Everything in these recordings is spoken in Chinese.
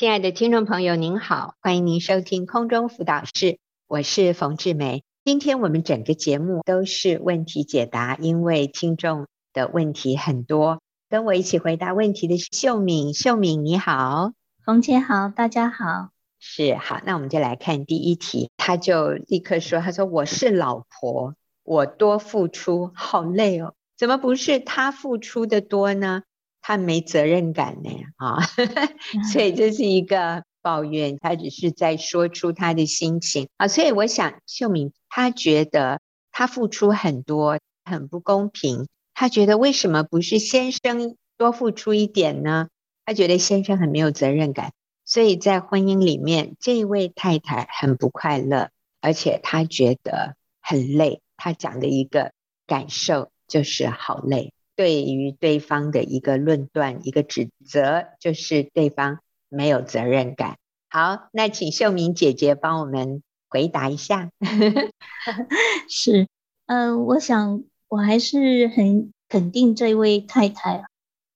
亲爱的听众朋友，您好，欢迎您收听空中辅导室，我是冯志梅。今天我们整个节目都是问题解答，因为听众的问题很多。跟我一起回答问题的是秀敏，秀敏你好，冯姐好，大家好。是好，那我们就来看第一题，他就立刻说：“他说我是老婆，我多付出，好累哦，怎么不是他付出的多呢？”他没责任感呢，啊，所以这是一个抱怨，他只是在说出他的心情啊，所以我想秀敏他觉得他付出很多，很不公平，他觉得为什么不是先生多付出一点呢？他觉得先生很没有责任感，所以在婚姻里面，这位太太很不快乐，而且她觉得很累，她讲的一个感受就是好累。对于对方的一个论断、一个指责，就是对方没有责任感。好，那请秀明姐姐帮我们回答一下。是，嗯、我想我还是很肯定这位太太。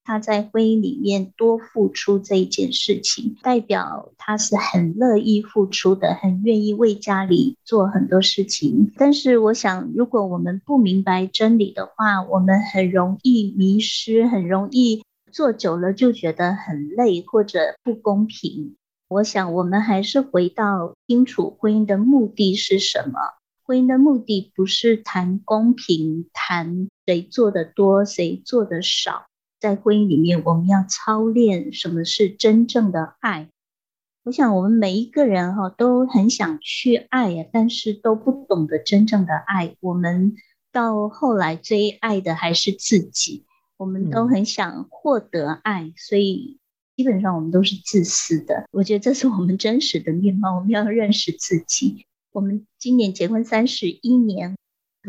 他在婚姻里面多付出这一件事情，代表他是很乐意付出的，很愿意为家里做很多事情。但是，我想，如果我们不明白真理的话，我们很容易迷失，很容易做久了就觉得很累或者不公平。我想，我们还是回到清楚婚姻的目的是什么？婚姻的目的不是谈公平，谈谁做的多，谁做的少。在婚姻里面，我们要操练什么是真正的爱。我想，我们每一个人哈都很想去爱呀，但是都不懂得真正的爱。我们到后来最爱的还是自己。我们都很想获得爱，所以基本上我们都是自私的。我觉得这是我们真实的面貌。我们要认识自己。我们今年结婚三十一年，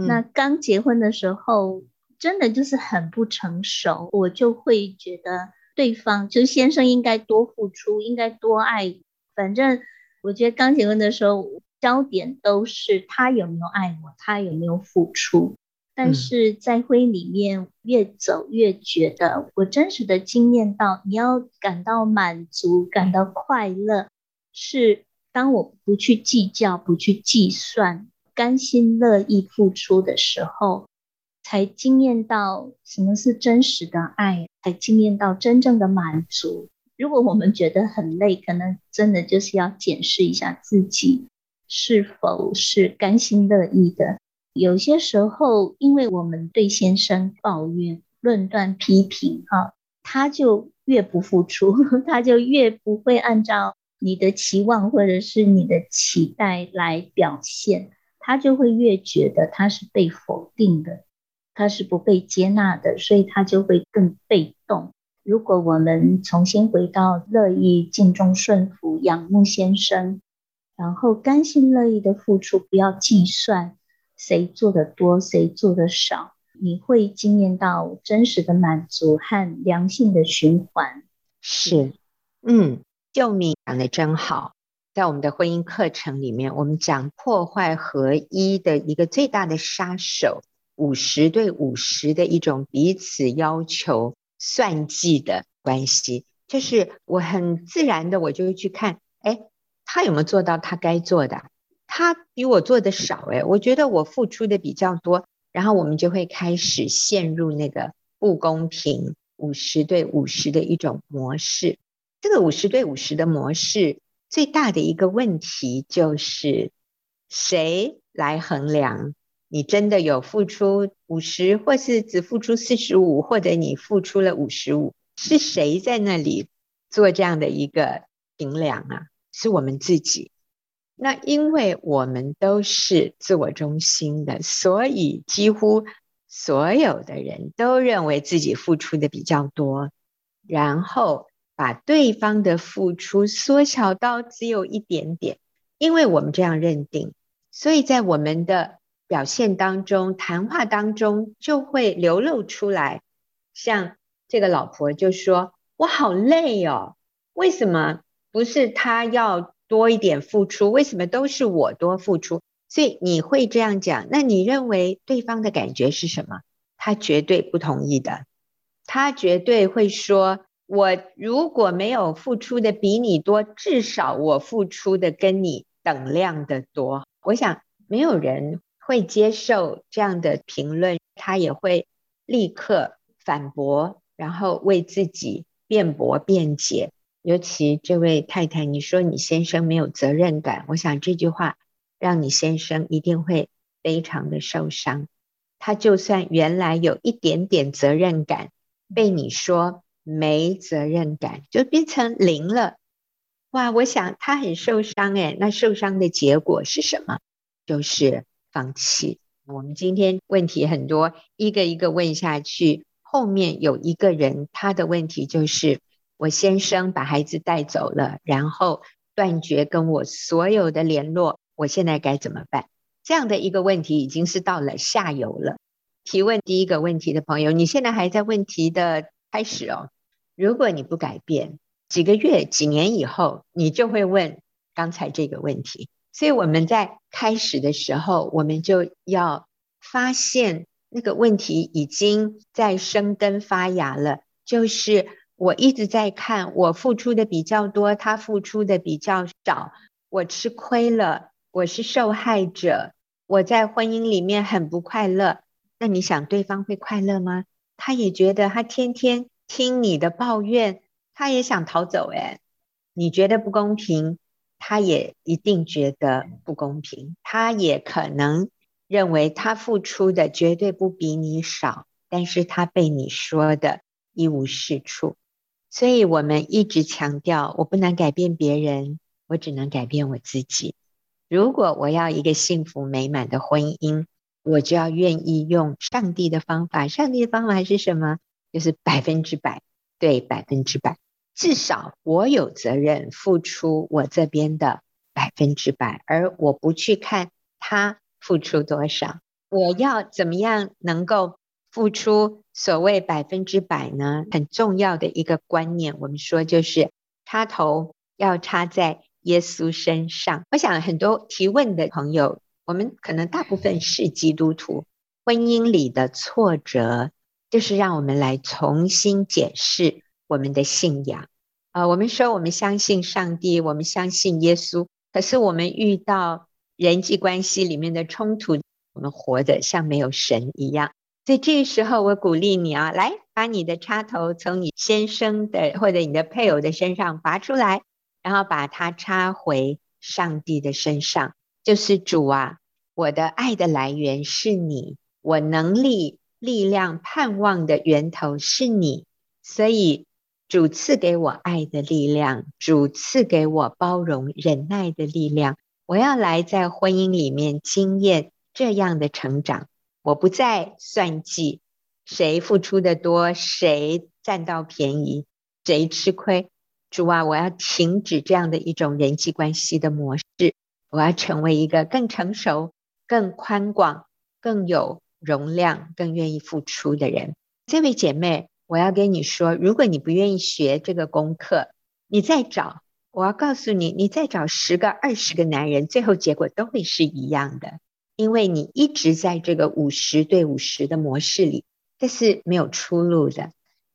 那刚结婚的时候。真的就是很不成熟，我就会觉得对方就是先生应该多付出，应该多爱。反正我觉得刚结婚的时候，焦点都是他有没有爱我，他有没有付出。但是在婚姻里面越走越觉得，我真实的经验到，你要感到满足、感到快乐，是当我不去计较、不去计算，甘心乐意付出的时候。才惊艳到什么是真实的爱，才惊艳到真正的满足。如果我们觉得很累，可能真的就是要检视一下自己是否是甘心乐意的。有些时候，因为我们对先生抱怨、论断、批评，哈，他就越不付出，他就越不会按照你的期望或者是你的期待来表现，他就会越觉得他是被否定的。他是不被接纳的，所以他就会更被动。如果我们重新回到乐意、敬重、顺服、仰慕先生，然后甘心乐意的付出，不要计算谁做的多，谁做的少，你会经验到真实的满足和良性的循环。是，嗯，秀敏讲的真好。在我们的婚姻课程里面，我们讲破坏合一的一个最大的杀手。五十对五十的一种彼此要求、算计的关系，就是我很自然的，我就会去看，哎，他有没有做到他该做的？他比我做的少，哎，我觉得我付出的比较多，然后我们就会开始陷入那个不公平五十对五十的一种模式。这个五十对五十的模式最大的一个问题就是，谁来衡量？你真的有付出五十，或是只付出四十五，或者你付出了五十五，是谁在那里做这样的一个评量啊？是我们自己。那因为我们都是自我中心的，所以几乎所有的人都认为自己付出的比较多，然后把对方的付出缩小到只有一点点。因为我们这样认定，所以在我们的表现当中，谈话当中就会流露出来。像这个老婆就说：“我好累哦，为什么不是他要多一点付出？为什么都是我多付出？”所以你会这样讲，那你认为对方的感觉是什么？他绝对不同意的，他绝对会说：“我如果没有付出的比你多，至少我付出的跟你等量的多。我想没有人会接受这样的评论，他也会立刻反驳，然后为自己辩驳辩解。尤其这位太太，你说你先生没有责任感，我想这句话让你先生一定会非常的受伤。他就算原来有一点点责任感，被你说没责任感，就变成零了。哇，我想他很受伤诶，那受伤的结果是什么？就是放弃。我们今天问题很多，一个一个问下去，后面有一个人，他的问题就是。我先生把孩子带走了，然后断绝跟我所有的联络，我现在该怎么办？这样的一个问题已经是到了下游了。提问第一个问题的朋友，你现在还在问题的开始哦。如果你不改变，几个月、几年以后，你就会问刚才这个问题。所以我们在开始的时候，我们就要发现那个问题已经在生根发芽了，就是。我一直在看，我付出的比较多，他付出的比较少，我吃亏了，我是受害者，我在婚姻里面很不快乐。那你想对方会快乐吗？他也觉得他天天听你的抱怨，他也想逃走。诶，你觉得不公平，他也一定觉得不公平。他也可能认为他付出的绝对不比你少，但是他被你说的一无是处。所以我们一直强调，我不能改变别人，我只能改变我自己。如果我要一个幸福美满的婚姻，我就要愿意用上帝的方法。上帝的方法是什么？就是百分之百，对，百分之百。至少我有责任付出我这边的百分之百，而我不去看他付出多少。我要怎么样能够付出？所谓百分之百呢，很重要的一个观念，我们说就是插头要插在耶稣身上。我想很多提问的朋友，我们可能大部分是基督徒，婚姻里的挫折，就是让我们来重新检视我们的信仰。啊，我们说我们相信上帝，我们相信耶稣，可是我们遇到人际关系里面的冲突，我们活得像没有神一样。所以这时候，我鼓励你啊，来把你的插头从你先生的或者你的配偶的身上拔出来，然后把它插回上帝的身上。就是主啊，我的爱的来源是你，我能力、力量、盼望的源头是你。所以主赐给我爱的力量，主赐给我包容忍耐的力量。我要来在婚姻里面经验这样的成长。我不再算计谁付出的多，谁占到便宜，谁吃亏。主啊，我要停止这样的一种人际关系的模式。我要成为一个更成熟、更宽广、更有容量、更愿意付出的人。这位姐妹，我要跟你说，如果你不愿意学这个功课，你再找，我要告诉你，你再找十个、二十个男人，最后结果都会是一样的。因为你一直在这个五十对五十的模式里，这是没有出路的。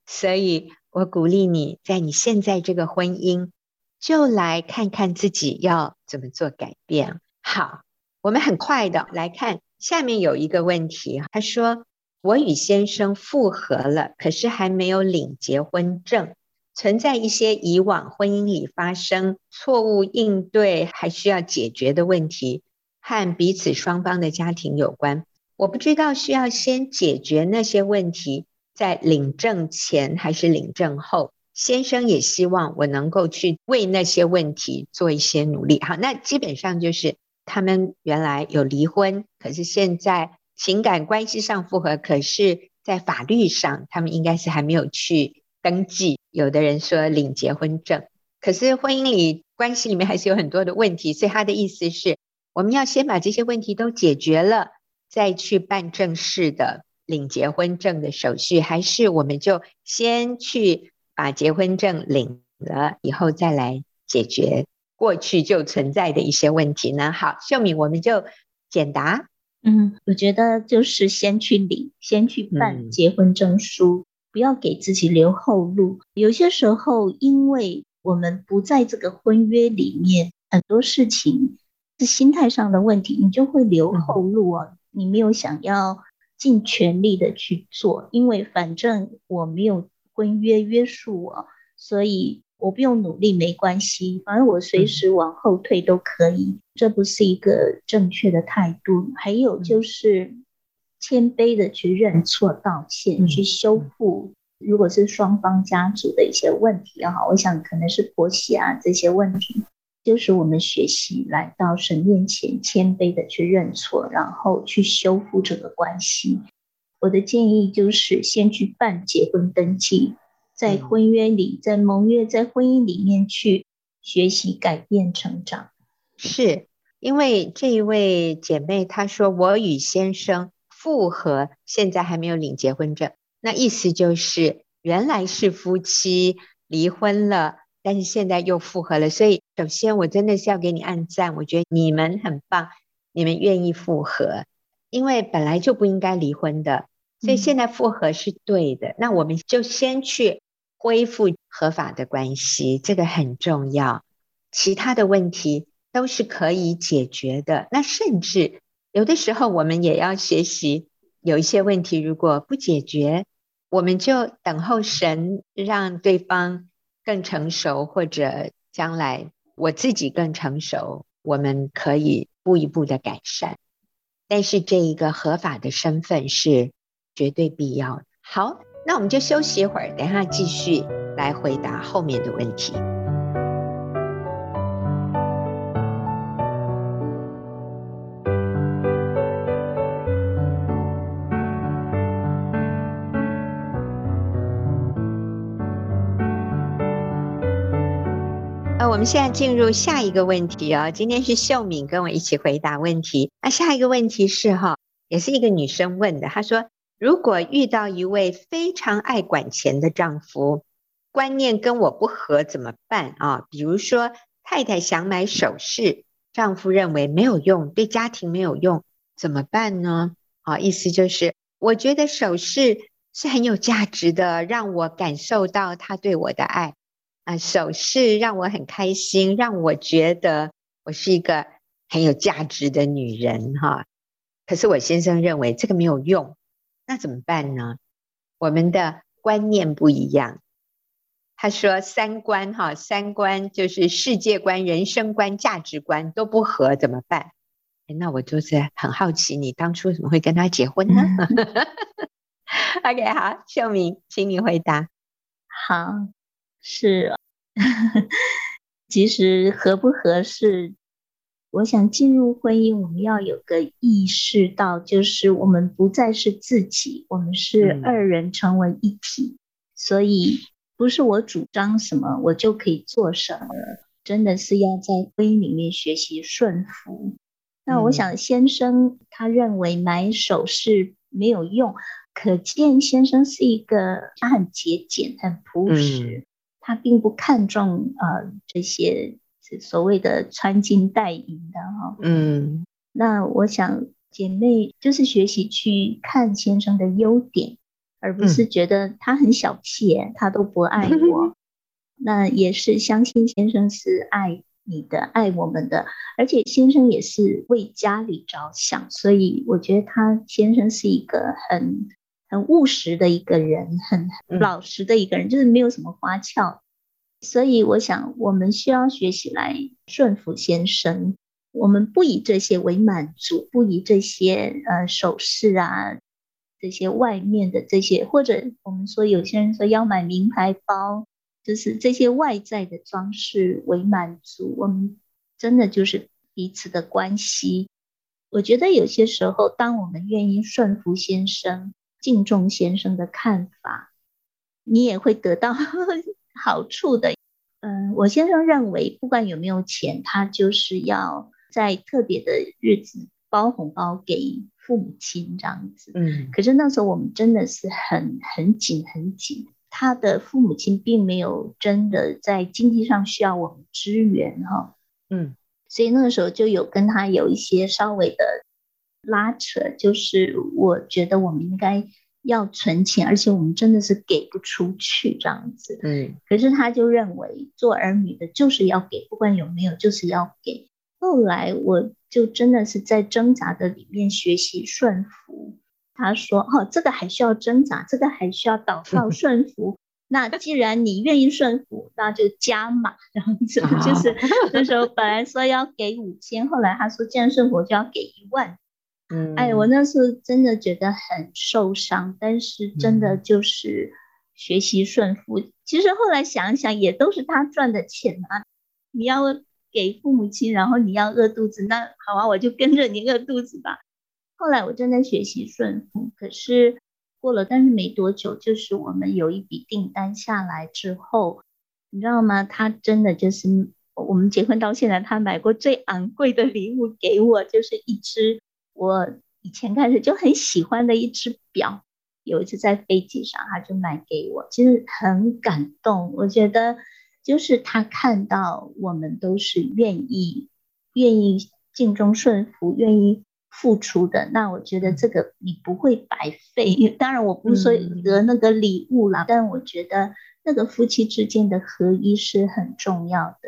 所以我鼓励你在你现在这个婚姻，就来看看自己要怎么做改变。好，我们很快的来看下面有一个问题，他说：“我与先生复合了，可是还没有领结婚证，存在一些以往婚姻里发生错误应对还需要解决的问题。”和彼此双方的家庭有关，我不知道需要先解决那些问题，在领证前还是领证后。先生也希望我能够去为那些问题做一些努力。好，那基本上就是他们原来有离婚，可是现在情感关系上复合，可是在法律上他们应该是还没有去登记。有的人说领结婚证，可是婚姻里关系里面还是有很多的问题，所以他的意思是。我们要先把这些问题都解决了，再去办正式的领结婚证的手续，还是我们就先去把结婚证领了，以后再来解决过去就存在的一些问题呢？好，秀敏，我们就简答。嗯，我觉得就是先去领，先去办结婚证书，不要给自己留后路。有些时候，因为我们不在这个婚约里面，很多事情是心态上的问题，你就会留后路啊。你没有想要尽全力的去做，因为反正我没有婚约约束我，所以我不用努力没关系，反正我随时往后退都可以。这不是一个正确的态度。还有就是。谦卑的去认错、道歉、去修复，如果是双方家族的一些问题也好，我想可能是婆媳啊这些问题，就是我们学习来到神面前，谦卑的去认错，然后去修复这个关系。我的建议就是先去办结婚登记，在婚约里，在盟约，在婚姻里面去学习改变成长。是因为这一位姐妹她说，我与先生。复合，现在还没有领结婚证，那意思就是原来是夫妻离婚了，但是现在又复合了。所以首先我真的是要给你按赞，我觉得你们很棒，你们愿意复合，因为本来就不应该离婚的，所以现在复合是对的。嗯、那我们就先去恢复合法的关系，这个很重要，其他的问题都是可以解决的。那甚至。有的时候，我们也要学习，有一些问题如果不解决，我们就等候神让对方更成熟，或者将来我自己更成熟，我们可以一步一步的改善。但是这一个合法的身份是绝对必要的。好，那我们就休息一会儿，等下继续来回答后面的问题。我们现在进入下一个问题哦。今天是秀敏跟我一起回答问题。那下一个问题是哈，也是一个女生问的。她说：“如果遇到一位非常爱管钱的丈夫，观念跟我不合怎么办啊？比如说太太想买首饰，丈夫认为没有用，对家庭没有用，怎么办呢？啊，意思就是我觉得首饰是很有价值的，让我感受到他对我的爱。”啊，首饰让我很开心，让我觉得我是一个很有价值的女人哈。可是我先生认为这个没有用，那怎么办呢？我们的观念不一样。他说三观哈，三观就是世界观、人生观、价值观都不合，怎么办？那我就是很好奇，你当初怎么会跟他结婚呢？OK，好，秀敏，请你回答。好。是，其实合不合适，我想进入婚姻，我们要有个意识到，就是我们不再是自己，我们是二人成为一体，嗯、所以不是我主张什么，我就可以做什么，真的是要在婚姻里面学习顺服。那我想先生他认为买首饰没有用，可见先生是一个他很节俭、很朴实。嗯他并不看重呃这些所谓的穿金戴银的哈，嗯，那我想姐妹就是学习去看先生的优点，而不是觉得他很小气，嗯、他都不爱我。那也是相信先生是爱你的，爱我们的，而且先生也是为家里着想，所以我觉得他先生是一个很。很务实的一个人，很老实的一个人，嗯、就是没有什么花俏。所以我想，我们需要学习来顺服先生。我们不以这些为满足，不以这些呃首饰啊，这些外面的这些，或者我们说有些人说要买名牌包，就是这些外在的装饰为满足。我们真的就是彼此的关系。我觉得有些时候，当我们愿意顺服先生。敬重先生的看法，你也会得到 好处的。嗯，我先生认为，不管有没有钱，他就是要在特别的日子包红包给父母亲这样子。嗯，可是那时候我们真的是很很紧很紧，他的父母亲并没有真的在经济上需要我们支援哈。嗯，所以那个时候就有跟他有一些稍微的。拉扯，就是我觉得我们应该要存钱，而且我们真的是给不出去这样子。嗯，可是他就认为做儿女的就是要给，不管有没有，就是要给。后来我就真的是在挣扎的里面学习顺服。他说：“哦，这个还需要挣扎，这个还需要祷告 顺服。那既然你愿意顺服，那就加码。然后就是那时候本来说要给五千，后来他说既然顺服就要给一万。嗯，哎，我那时候真的觉得很受伤，但是真的就是学习顺服。嗯、其实后来想想，也都是他赚的钱啊。你要给父母亲，然后你要饿肚子，那好啊，我就跟着你饿肚子吧。”后来我正在学习顺服，可是过了，但是没多久，就是我们有一笔订单下来之后，你知道吗？他真的就是我们结婚到现在，他买过最昂贵的礼物给我，就是一只我以前开始就很喜欢的一只表。有一次在飞机上，他就买给我，其实很感动。我觉得就是他看到我们都是愿意、愿意尽忠顺服、愿意。付出的，那我觉得这个你不会白费。当然，我不是说得那个礼物啦，嗯、但我觉得那个夫妻之间的合一是很重要的。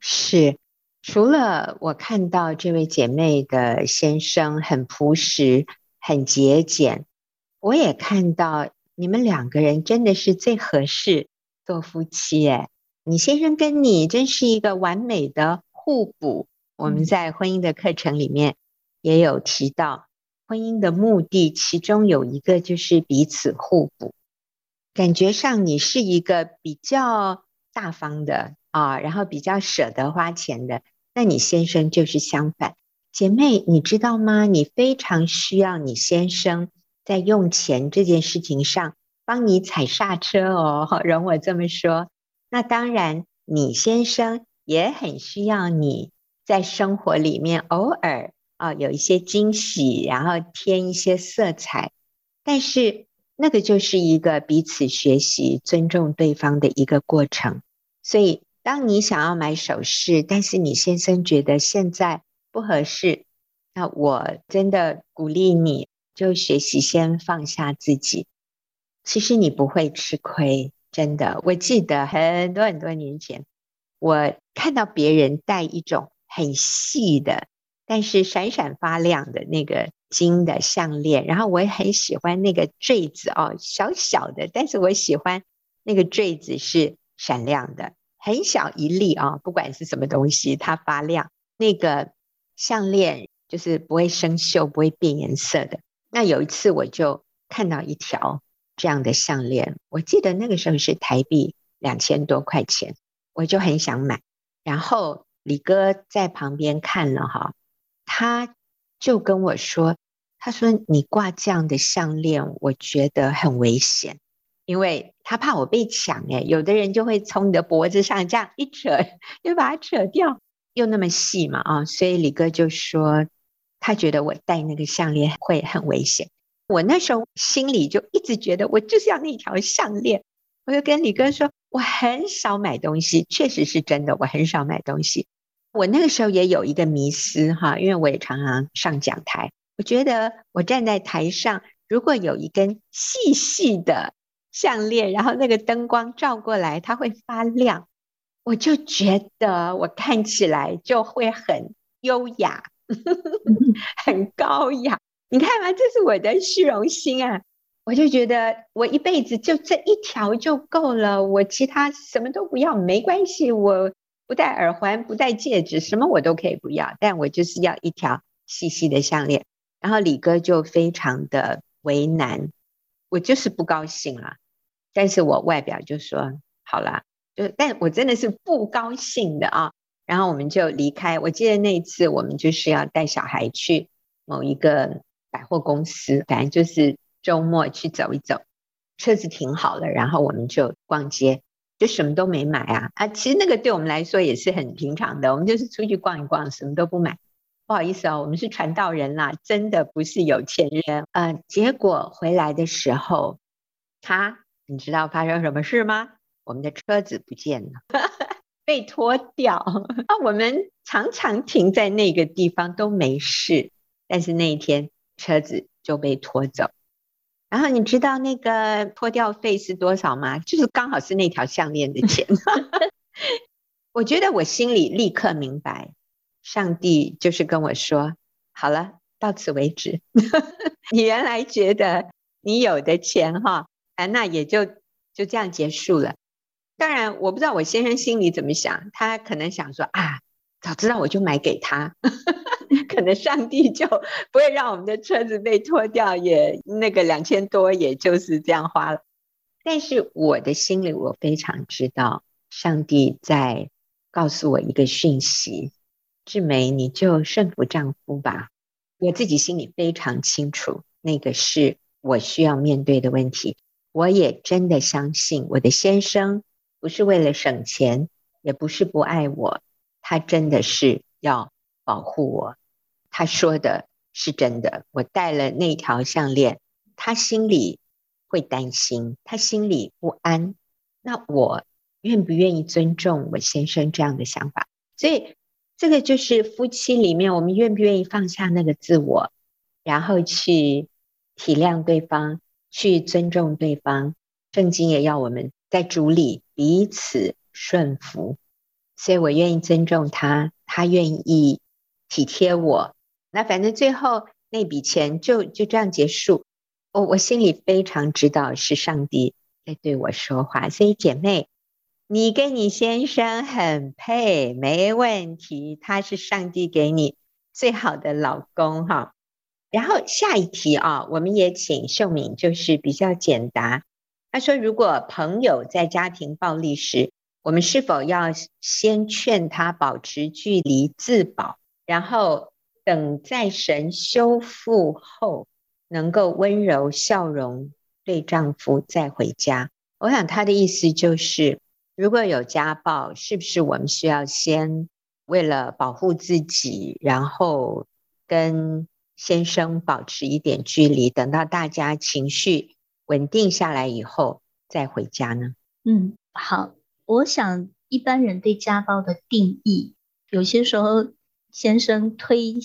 是，除了我看到这位姐妹的先生很朴实、很节俭，我也看到你们两个人真的是最合适做夫妻。哎，你先生跟你真是一个完美的互补。我们在婚姻的课程里面。也有提到婚姻的目的，其中有一个就是彼此互补。感觉上你是一个比较大方的啊，然后比较舍得花钱的，那你先生就是相反。姐妹，你知道吗？你非常需要你先生在用钱这件事情上帮你踩刹车哦，容我这么说。那当然，你先生也很需要你在生活里面偶尔。啊，有一些惊喜，然后添一些色彩，但是那个就是一个彼此学习、尊重对方的一个过程。所以，当你想要买首饰，但是你先生觉得现在不合适，那我真的鼓励你，就学习先放下自己。其实你不会吃亏，真的。我记得很多很多年前，我看到别人戴一种很细的。但是闪闪发亮的那个金的项链，然后我也很喜欢那个坠子哦，小小的，但是我喜欢那个坠子是闪亮的，很小一粒啊、哦，不管是什么东西，它发亮。那个项链就是不会生锈、不会变颜色的。那有一次我就看到一条这样的项链，我记得那个时候是台币两千多块钱，我就很想买。然后李哥在旁边看了哈。他就跟我说：“他说你挂这样的项链，我觉得很危险，因为他怕我被抢。哎，有的人就会从你的脖子上这样一扯，就把它扯掉，又那么细嘛啊！所以李哥就说，他觉得我戴那个项链会很危险。我那时候心里就一直觉得，我就是要那条项链。我就跟李哥说，我很少买东西，确实是真的，我很少买东西。”我那个时候也有一个迷思哈，因为我也常常上讲台。我觉得我站在台上，如果有一根细细的项链，然后那个灯光照过来，它会发亮，我就觉得我看起来就会很优雅，很高雅。你看嘛，这是我的虚荣心啊！我就觉得我一辈子就这一条就够了，我其他什么都不要，没关系，我。不戴耳环，不戴戒指，什么我都可以不要，但我就是要一条细细的项链。然后李哥就非常的为难，我就是不高兴了。但是我外表就说好了，就但我真的是不高兴的啊。然后我们就离开。我记得那一次我们就是要带小孩去某一个百货公司，反正就是周末去走一走，车子停好了，然后我们就逛街。就什么都没买啊啊！其实那个对我们来说也是很平常的，我们就是出去逛一逛，什么都不买。不好意思哦，我们是传道人啦，真的不是有钱人。呃，结果回来的时候，他你知道发生什么事吗？我们的车子不见了，被拖掉。啊，我们常常停在那个地方都没事，但是那一天车子就被拖走。然后你知道那个拖掉费是多少吗？就是刚好是那条项链的钱。我觉得我心里立刻明白，上帝就是跟我说：“好了，到此为止。”你原来觉得你有的钱哈，哎，那也就就这样结束了。当然，我不知道我先生心里怎么想，他可能想说啊，早知道我就买给他。可能上帝就不会让我们的车子被拖掉，也那个两千多，也就是这样花了。但是我的心里，我非常知道，上帝在告诉我一个讯息：志梅，你就顺服丈夫吧。我自己心里非常清楚，那个是我需要面对的问题。我也真的相信，我的先生不是为了省钱，也不是不爱我，他真的是要保护我。他说的是真的，我戴了那条项链，他心里会担心，他心里不安。那我愿不愿意尊重我先生这样的想法？所以这个就是夫妻里面，我们愿不愿意放下那个自我，然后去体谅对方，去尊重对方。圣经也要我们在主里彼此顺服，所以我愿意尊重他，他愿意体贴我。那反正最后那笔钱就就这样结束，我我心里非常知道是上帝在对我说话，所以姐妹，你跟你先生很配，没问题，他是上帝给你最好的老公哈。然后下一题啊，我们也请秀敏就是比较简答。他说，如果朋友在家庭暴力时，我们是否要先劝他保持距离自保，然后？等在神修复后，能够温柔笑容对丈夫再回家。我想他的意思就是，如果有家暴，是不是我们需要先为了保护自己，然后跟先生保持一点距离，等到大家情绪稳定下来以后再回家呢？嗯，好。我想一般人对家暴的定义，有些时候。先生推一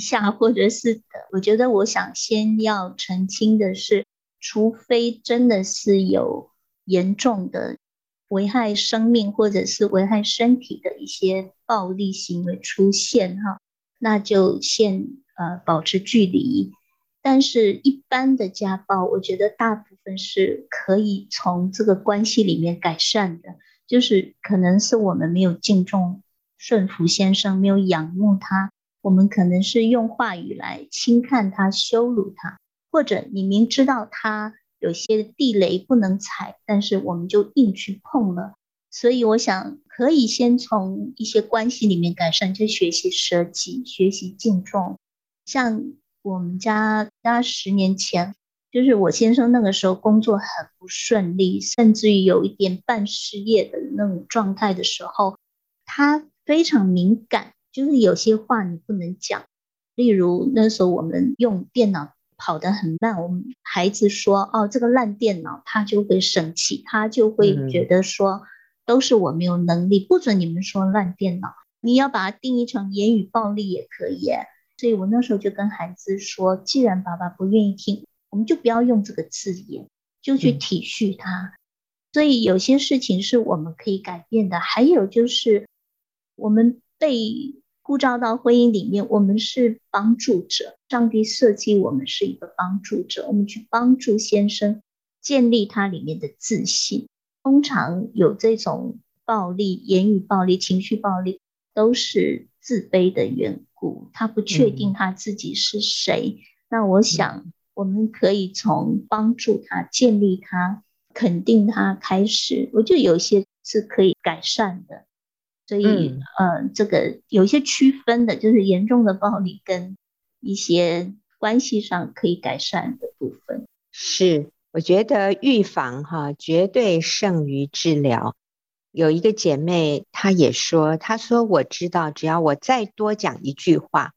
下，或者是，我觉得我想先要澄清的是，除非真的是有严重的危害生命或者是危害身体的一些暴力行为出现哈，那就先呃保持距离。但是，一般的家暴，我觉得大部分是可以从这个关系里面改善的，就是可能是我们没有敬重。顺服先生没有仰慕他，我们可能是用话语来轻看他、羞辱他，或者你明知道他有些地雷不能踩，但是我们就硬去碰了。所以我想可以先从一些关系里面改善，就学习舍己、学习敬重。像我们家家十年前，就是我先生那个时候工作很不顺利，甚至于有一点半失业的那种状态的时候，他。非常敏感，就是有些话你不能讲。例如那时候我们用电脑跑得很慢，我们孩子说：“哦，这个烂电脑。”他就会生气，他就会觉得说：“都是我没有能力，不准你们说烂电脑。”你要把它定义成言语暴力也可以。所以我那时候就跟孩子说：“既然爸爸不愿意听，我们就不要用这个字眼，就去体恤他。”所以有些事情是我们可以改变的。还有就是。我们被呼召到婚姻里面，我们是帮助者。上帝设计我们是一个帮助者，我们去帮助先生建立他里面的自信。通常有这种暴力、言语暴力、情绪暴力，都是自卑的缘故。他不确定他自己是谁。嗯、那我想，我们可以从帮助他、建立他、肯定他开始。我觉得有些是可以改善的。所以，嗯、呃，这个有一些区分的，就是严重的暴力跟一些关系上可以改善的部分。是，我觉得预防哈，绝对胜于治疗。有一个姐妹，她也说，她说我知道，只要我再多讲一句话，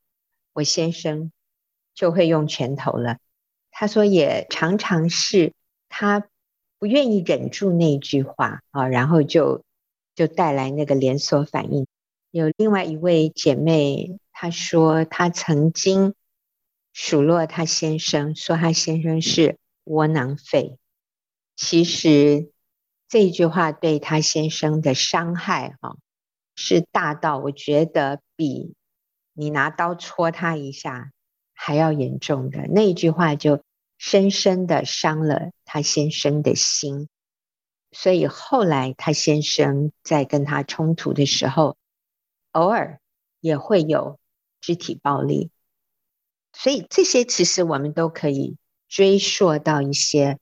我先生就会用拳头了。她说也常常是她不愿意忍住那句话啊，然后就。就带来那个连锁反应。有另外一位姐妹，她说她曾经数落她先生，说她先生是窝囊废。其实这句话对他先生的伤害，哈，是大到我觉得比你拿刀戳他一下还要严重的。那一句话就深深的伤了他先生的心。所以后来他先生在跟他冲突的时候，偶尔也会有肢体暴力。所以这些其实我们都可以追溯到一些。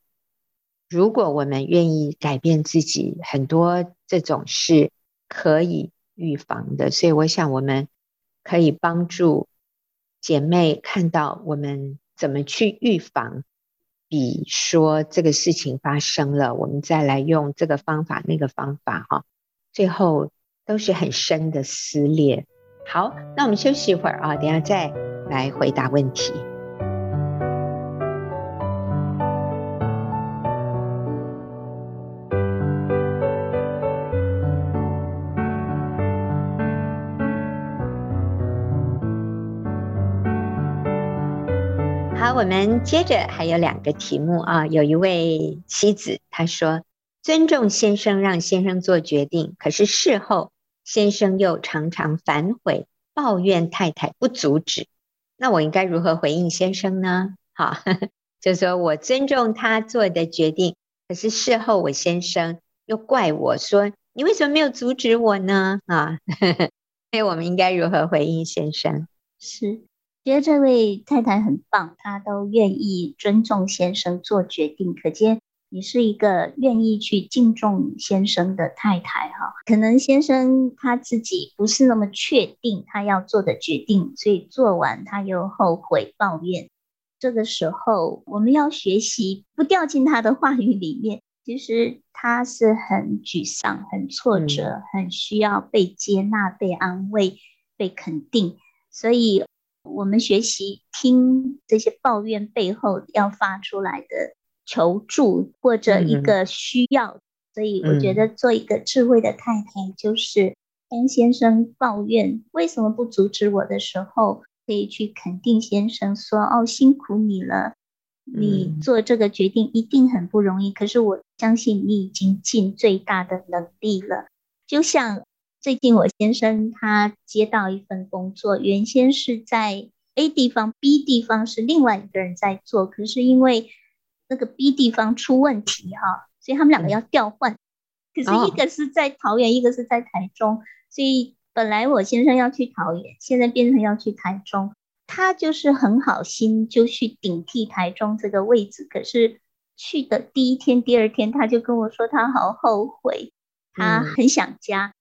如果我们愿意改变自己，很多这种是可以预防的。所以，我想我们可以帮助姐妹看到我们怎么去预防，比说这个事情发生了，我们再来用这个方法、那个方法，哈，最后都是很深的撕裂。好，那我们休息一会儿啊，等下再来回答问题。我们接着还有两个题目啊，有一位妻子她说，尊重先生，让先生做决定，可是事后先生又常常反悔，抱怨太太不阻止，那我应该如何回应先生呢？好，就说我尊重他做的决定，可是事后我先生又怪我说，你为什么没有阻止我呢？啊，所以我们应该如何回应先生？是。觉得这位太太很棒，她都愿意尊重先生做决定，可见你是一个愿意去敬重先生的太太哈。可能先生他自己不是那么确定他要做的决定，所以做完他又后悔抱怨。这个时候我们要学习不掉进他的话语里面。其实他是很沮丧、很挫折、很需要被接纳、被安慰、被肯定，所以。我们学习听这些抱怨背后要发出来的求助或者一个需要，所以我觉得做一个智慧的太太，就是当先生抱怨为什么不阻止我的时候，可以去肯定先生说：“哦，辛苦你了，你做这个决定一定很不容易，可是我相信你已经尽最大的能力了。”就像。最近我先生他接到一份工作，原先是在 A 地方，B 地方是另外一个人在做，可是因为那个 B 地方出问题哈，所以他们两个要调换。可是一个是在桃园，一个是在台中，所以本来我先生要去桃园，现在变成要去台中。他就是很好心，就去顶替台中这个位置。可是去的第一天、第二天，他就跟我说他好后悔，他很想家。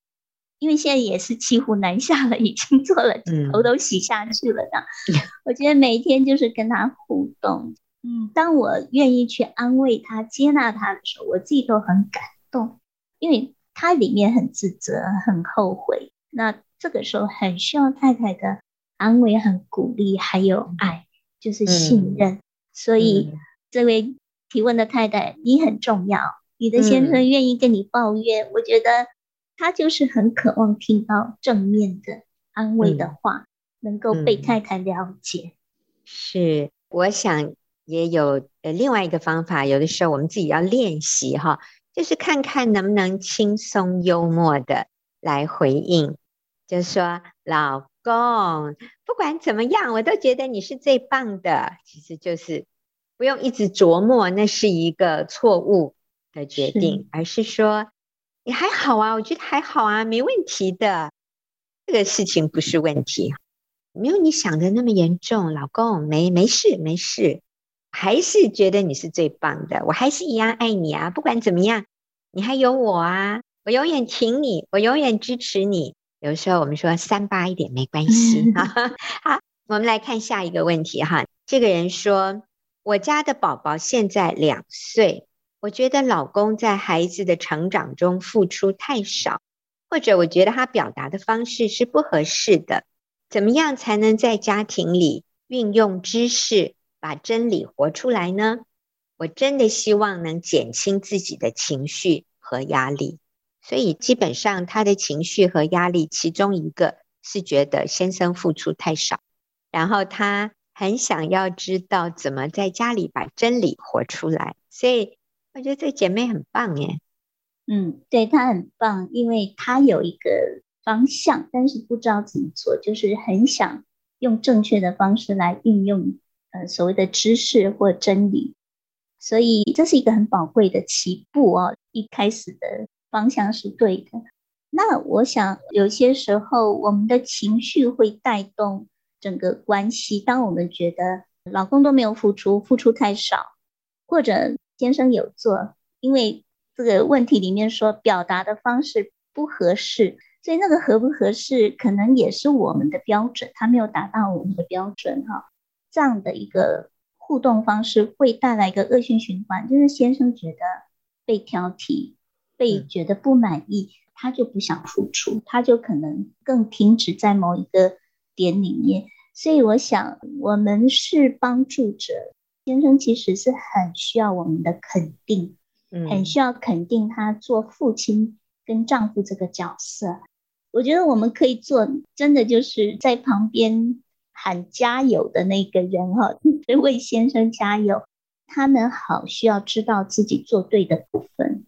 因为现在也是骑虎难下了，已经做了，头都洗下去了的。嗯、我觉得每天就是跟他互动，嗯，当我愿意去安慰他、接纳他的时候，我自己都很感动，因为他里面很自责、很后悔。那这个时候很需要太太的安慰、很鼓励，还有爱，就是信任。嗯、所以这位提问的太太，你很重要。你的先生愿意跟你抱怨，嗯、我觉得。他就是很渴望听到正面的安慰的话，嗯、能够被太太了解。是，我想也有呃另外一个方法，有的时候我们自己要练习哈，就是看看能不能轻松幽默的来回应，就是说老公，不管怎么样，我都觉得你是最棒的。其实就是不用一直琢磨那是一个错误的决定，是而是说。也还好啊，我觉得还好啊，没问题的。这个事情不是问题，没有你想的那么严重。老公，没没事没事，还是觉得你是最棒的，我还是一样爱你啊。不管怎么样，你还有我啊，我永远挺你，我永远支持你。有时候我们说三八一点没关系哈。好，我们来看下一个问题哈。这个人说，我家的宝宝现在两岁。我觉得老公在孩子的成长中付出太少，或者我觉得他表达的方式是不合适的。怎么样才能在家庭里运用知识，把真理活出来呢？我真的希望能减轻自己的情绪和压力。所以基本上他的情绪和压力，其中一个是觉得先生付出太少，然后他很想要知道怎么在家里把真理活出来。所以我觉得这姐妹很棒耶。嗯，对，她很棒，因为她有一个方向，但是不知道怎么做，就是很想用正确的方式来运用呃所谓的知识或真理。所以这是一个很宝贵的起步哦，一开始的方向是对的。那我想有些时候我们的情绪会带动整个关系。当我们觉得老公都没有付出，付出太少，或者先生有做，因为这个问题里面说表达的方式不合适，所以那个合不合适可能也是我们的标准，他没有达到我们的标准哈。这样的一个。互动方式会带来一个恶性循环，就是先生觉得被挑剔，被觉得不满意，他就不想付出，他就可能更停止在某一个点里面。所以我想，我们是帮助者，先生其实是很需要我们的肯定，很需要肯定他做父亲跟丈夫这个角色。我觉得我们可以做，真的就是在旁边。喊加油的那个人哈，这位先生加油，他们好需要知道自己做对的部分，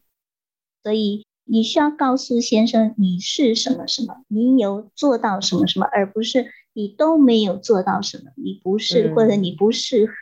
所以你需要告诉先生你是什么什么，你有做到什么什么，而不是你都没有做到什么，你不是或者你不适合。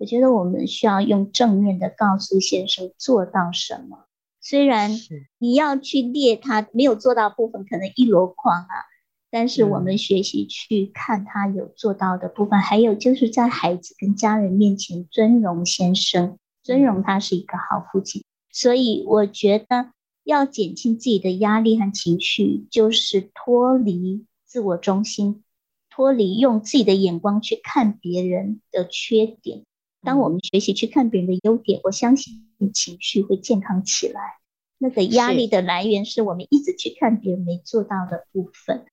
我觉得我们需要用正面的告诉先生做到什么，虽然你要去列他没有做到部分，可能一箩筐啊。但是我们学习去看他有做到的部分，嗯、还有就是在孩子跟家人面前尊荣先生，尊荣他是一个好父亲。所以我觉得要减轻自己的压力和情绪，就是脱离自我中心，脱离用自己的眼光去看别人的缺点。当我们学习去看别人的优点，我相信情绪会健康起来。那个压力的来源是我们一直去看别人没做到的部分。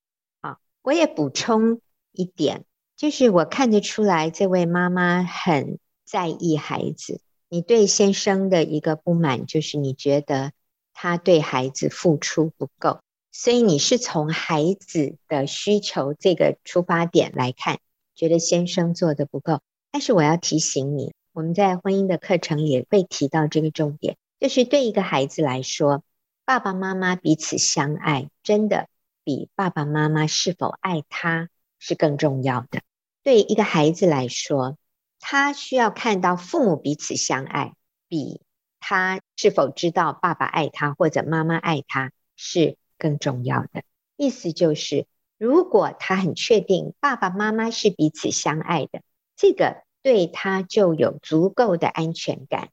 我也补充一点，就是我看得出来，这位妈妈很在意孩子。你对先生的一个不满，就是你觉得他对孩子付出不够，所以你是从孩子的需求这个出发点来看，觉得先生做的不够。但是我要提醒你，我们在婚姻的课程也会提到这个重点，就是对一个孩子来说，爸爸妈妈彼此相爱，真的。比爸爸妈妈是否爱他是更重要的。对一个孩子来说，他需要看到父母彼此相爱，比他是否知道爸爸爱他或者妈妈爱他是更重要的。意思就是，如果他很确定爸爸妈妈是彼此相爱的，这个对他就有足够的安全感。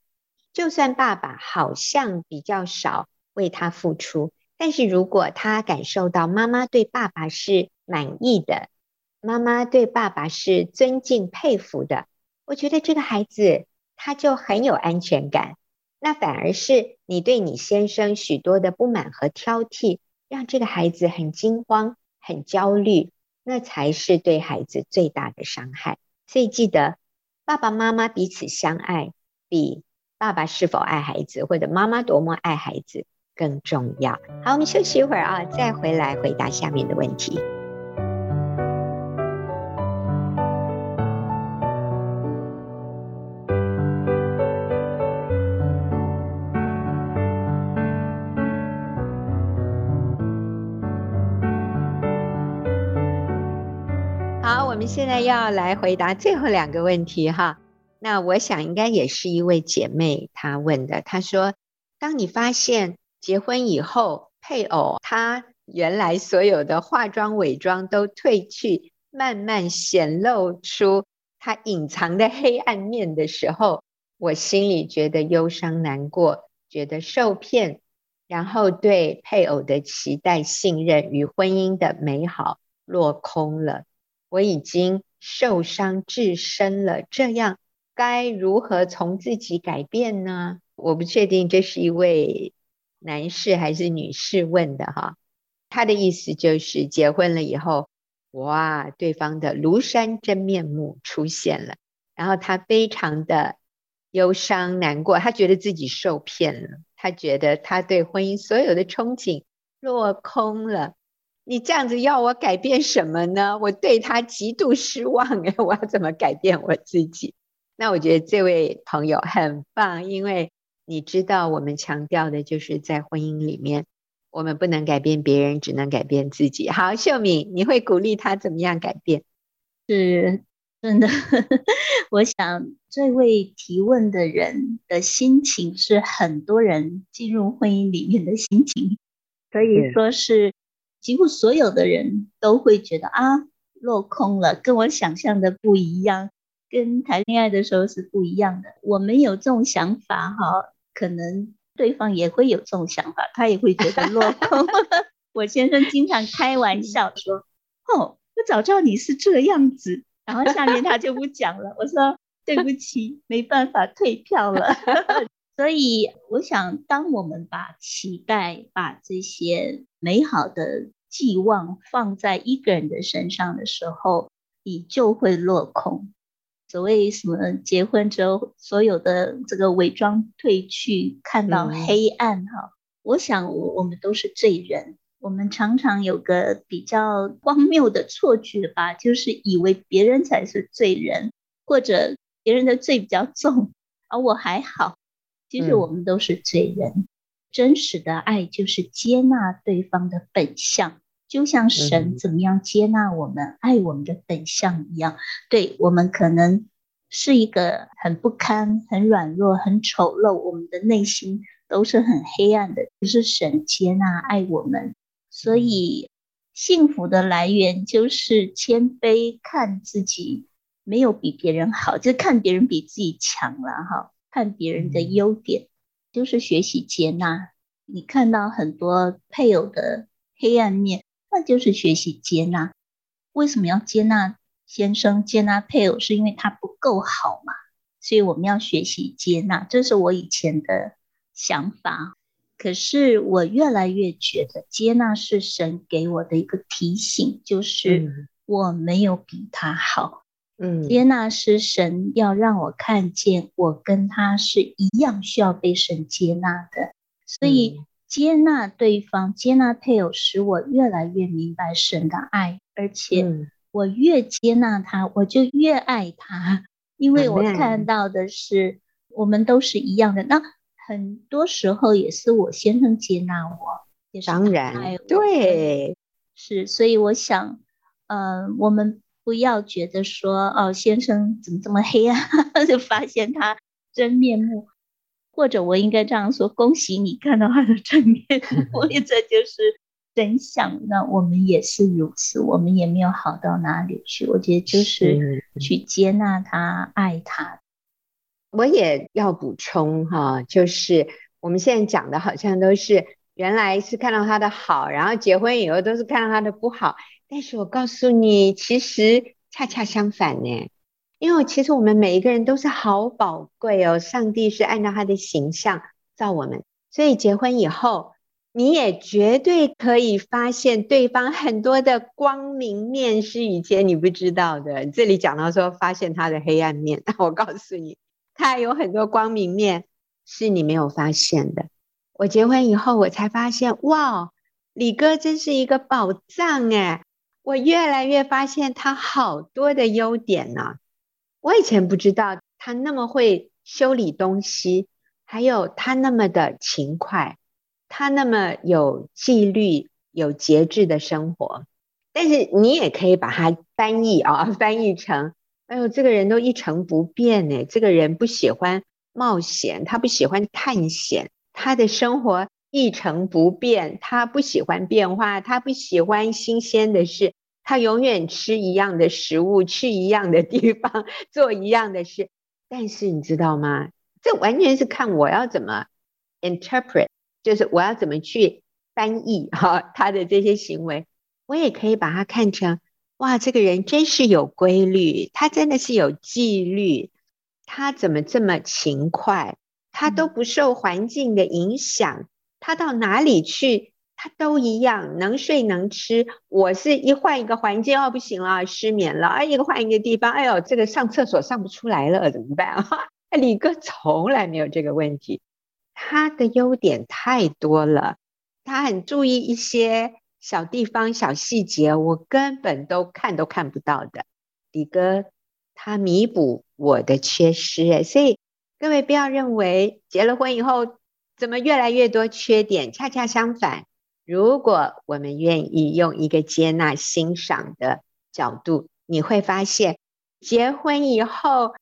就算爸爸好像比较少为他付出。但是如果他感受到妈妈对爸爸是满意的，妈妈对爸爸是尊敬佩服的，我觉得这个孩子他就很有安全感。那反而是你对你先生许多的不满和挑剔，让这个孩子很惊慌、很焦虑，那才是对孩子最大的伤害。所以记得，爸爸妈妈彼此相爱，比爸爸是否爱孩子，或者妈妈多么爱孩子。更重要。好，我们休息一会儿啊，再回来回答下面的问题。现在要来回答最后两个问题哈。那我想应该也是一位姐妹她问的，她说：“当你发现。”结婚以后，配偶他原来所有的化妆伪装都褪去，慢慢显露出他隐藏的黑暗面的时候，我心里觉得忧伤难过，觉得受骗，然后对配偶的期待、信任与婚姻的美好落空了。我已经受伤至深了，这样该如何从自己改变呢？我不确定这是一位。男士还是女士问的哈，他的意思就是结婚了以后，哇，对方的庐山真面目出现了，然后他非常的忧伤难过，他觉得自己受骗了，他觉得他对婚姻所有的憧憬落空了，你这样子要我改变什么呢？我对他极度失望哎，我要怎么改变我自己？那我觉得这位朋友很棒，因为你知道我们强调的就是在婚姻里面，我们不能改变别人，只能改变自己。好，秀敏，你会鼓励他怎么样改变？是真的，我想这位提问的人的心情是很多人进入婚姻里面的心情，可以说是。几乎所有的人都会觉得啊，落空了，跟我想象的不一样，跟谈恋爱的时候是不一样的。我们有这种想法哈，可能对方也会有这种想法，他也会觉得落空。我先生经常开玩笑说：“哦，我早知道你是这样子。”然后下面他就不讲了。我说：“对不起，没办法退票了。”所以，我想，当我们把期待、把这些美好的寄望放在一个人的身上的时候，你就会落空。所谓什么结婚之后，所有的这个伪装褪去，看到黑暗哈。嗯、我想，我我们都是罪人，我们常常有个比较荒谬的错觉吧，就是以为别人才是罪人，或者别人的罪比较重，而我还好。其实我们都是罪人，嗯、真实的爱就是接纳对方的本相，就像神怎么样接纳我们、嗯、爱我们的本相一样。对，我们可能是一个很不堪、很软弱、很丑陋，我们的内心都是很黑暗的。可是神接纳爱我们，所以幸福的来源就是谦卑，看自己没有比别人好，就看别人比自己强了哈。看别人的优点，就是学习接纳。你看到很多配偶的黑暗面，那就是学习接纳。为什么要接纳先生、接纳配偶？是因为他不够好嘛？所以我们要学习接纳。这是我以前的想法。可是我越来越觉得，接纳是神给我的一个提醒，就是我没有比他好。嗯，接纳是神要让我看见，我跟他是一样需要被神接纳的，所以接纳对方、接纳配偶，使我越来越明白神的爱，而且我越接纳他，我就越爱他，因为我看到的是我们都是一样的。那很多时候也是我先生接纳我，也是当然对，是，所以我想，嗯、呃，我们。不要觉得说哦，先生怎么这么黑啊？就发现他真面目，或者我应该这样说：恭喜你看到他的正面目，这就是真相。那我们也是如此，我们也没有好到哪里去。我觉得就是去接纳他，爱他。我也要补充哈，就是我们现在讲的好像都是原来是看到他的好，然后结婚以后都是看到他的不好。但是我告诉你，其实恰恰相反呢，因为其实我们每一个人都是好宝贵哦，上帝是按照他的形象造我们，所以结婚以后，你也绝对可以发现对方很多的光明面是以前你不知道的。这里讲到说发现他的黑暗面，那 我告诉你，他有很多光明面是你没有发现的。我结婚以后，我才发现，哇，李哥真是一个宝藏哎。我越来越发现他好多的优点呢、我以前不知道他那么会修理东西，还有他那么的勤快，他那么有纪律、有节制的生活。但是你也可以把它翻译啊，翻译成：哎呦，这个人都一成不变呢。这个人不喜欢冒险，他不喜欢探险，他的生活。一成不变，他不喜欢变化，他不喜欢新鲜的事，他永远吃一样的食物，去一样的地方，做一样的事。但是你知道吗？这完全是看我要怎么 interpret，就是我要怎么去翻译哈他的这些行为。我也可以把它看成，哇，这个人真是有规律，他真的是有纪律，他怎么这么勤快？他都不受环境的影响。他到哪里去，他都一样，能睡能吃。我是一换一个环境，哦，不行了，失眠了。哎，一个换一个地方，哎呦，这个上厕所上不出来了，怎么办啊？李哥从来没有这个问题，他的优点太多了，他很注意一些小地方、小细节，我根本都看都看不到的。李哥他弥补我的缺失，所以各位不要认为结了婚以后怎么越来越多缺点，恰恰相反，如果我们愿意用一个接纳、欣赏的角度，你会发现结婚以后，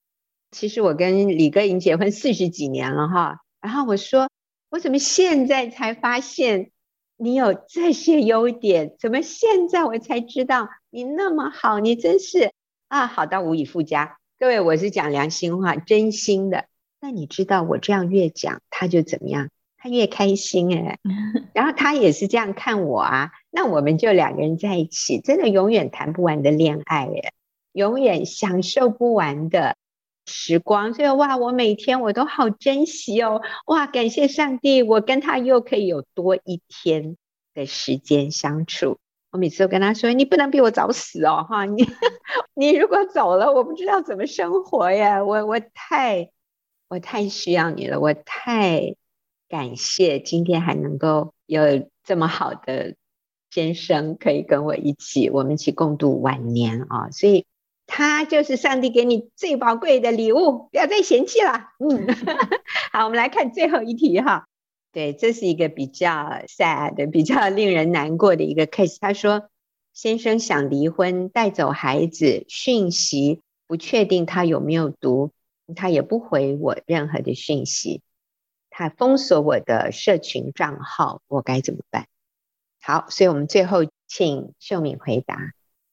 其实我跟李哥已经结婚四十几年了哈。然后我说，我怎么现在才发现你有这些优点？怎么现在我才知道你那么好？你真是啊，好到无以复加。各位，我是讲良心话，真心的。那你知道我这样越讲，他就怎么样？他越开心哎。然后他也是这样看我啊。那我们就两个人在一起，真的永远谈不完的恋爱哎，永远享受不完的。时光，所以哇，我每天我都好珍惜哦，哇，感谢上帝，我跟他又可以有多一天的时间相处。我每次都跟他说，你不能比我早死哦，哈，你 你如果走了，我不知道怎么生活呀，我我太我太需要你了，我太感谢今天还能够有这么好的先生可以跟我一起，我们一起共度晚年啊，所以。他就是上帝给你最宝贵的礼物，不要再嫌弃了。嗯，好，我们来看最后一题哈。对，这是一个比较 sad、比较令人难过的一个 case。他说，先生想离婚，带走孩子，讯息不确定他有没有读，他也不回我任何的讯息，他封锁我的社群账号，我该怎么办？好，所以我们最后请秀敏回答。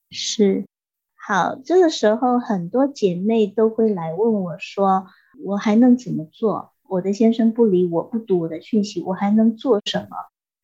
是。好，这个时候很多姐妹都会来问我说：“我还能怎么做？我的先生不理我，不读我的讯息，我还能做什么？”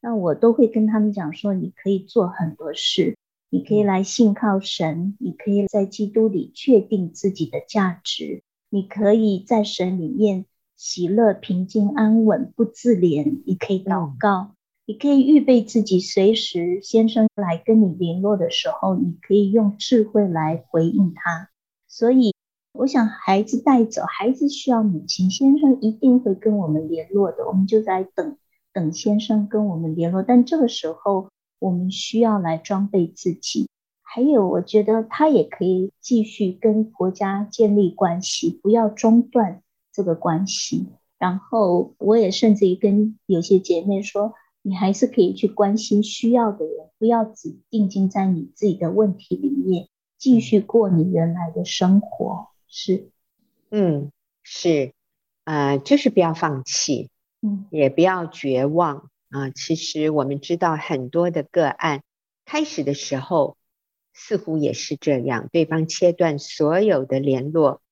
那我都会跟他们讲说：“你可以做很多事，你可以来信靠神，你可以在基督里确定自己的价值，你可以在神里面喜乐、平静、安稳，不自怜，你可以祷告。”你可以预备自己，随时先生来跟你联络的时候，你可以用智慧来回应他。所以，我想孩子带走，孩子需要母亲，先生一定会跟我们联络的。我们就在等等先生跟我们联络，但这个时候我们需要来装备自己。还有，我觉得他也可以继续跟国家建立关系，不要中断这个关系。然后，我也甚至于跟有些姐妹说。你还是可以去关心需要的人，不要只定睛在你自己的问题里面，继续过你原来的生活。是，嗯，是，呃，就是不要放弃，嗯，也不要绝望啊，呃。其实我们知道很多的个案，开始的时候似乎也是这样，对方切断所有的联络。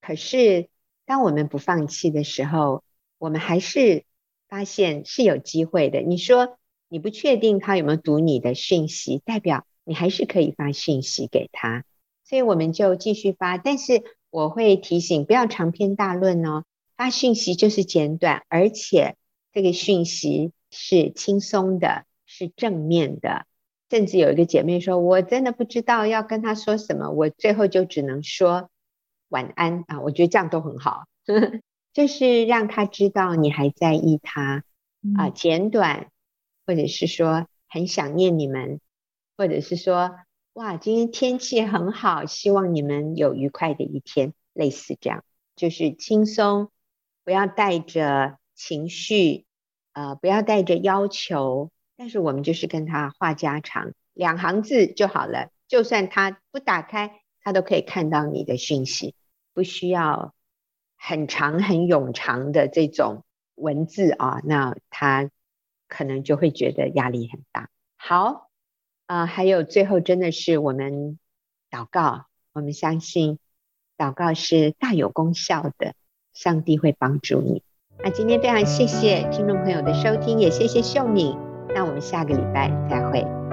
可是当我们不放弃的时候，我们还是。发现是有机会的。你说你不确定他有没有读你的讯息，代表你还是可以发讯息给他，所以我们就继续发。但是我会提醒，不要长篇大论哦。发讯息就是简短，而且这个讯息是轻松的，是正面的。甚至有一个姐妹说：“我真的不知道要跟他说什么，我最后就只能说晚安啊。”我觉得这样都很好。就是让他知道你还在意他，啊，简短，或者是说很想念你们，或者是说哇，今天天气很好，希望你们有愉快的一天，类似这样，就是轻松，不要带着情绪，呃，不要带着要求，但是我们就是跟他话家常，两行字就好了，就算他不打开，他都可以看到你的讯息，不需要。很长很冗长的这种文字啊，那他可能就会觉得压力很大。好啊，还有最后真的是我们祷告，我们相信祷告是大有功效的，上帝会帮助你。那今天非常谢谢听众朋友的收听，也谢谢秀敏。那我们下个礼拜再会。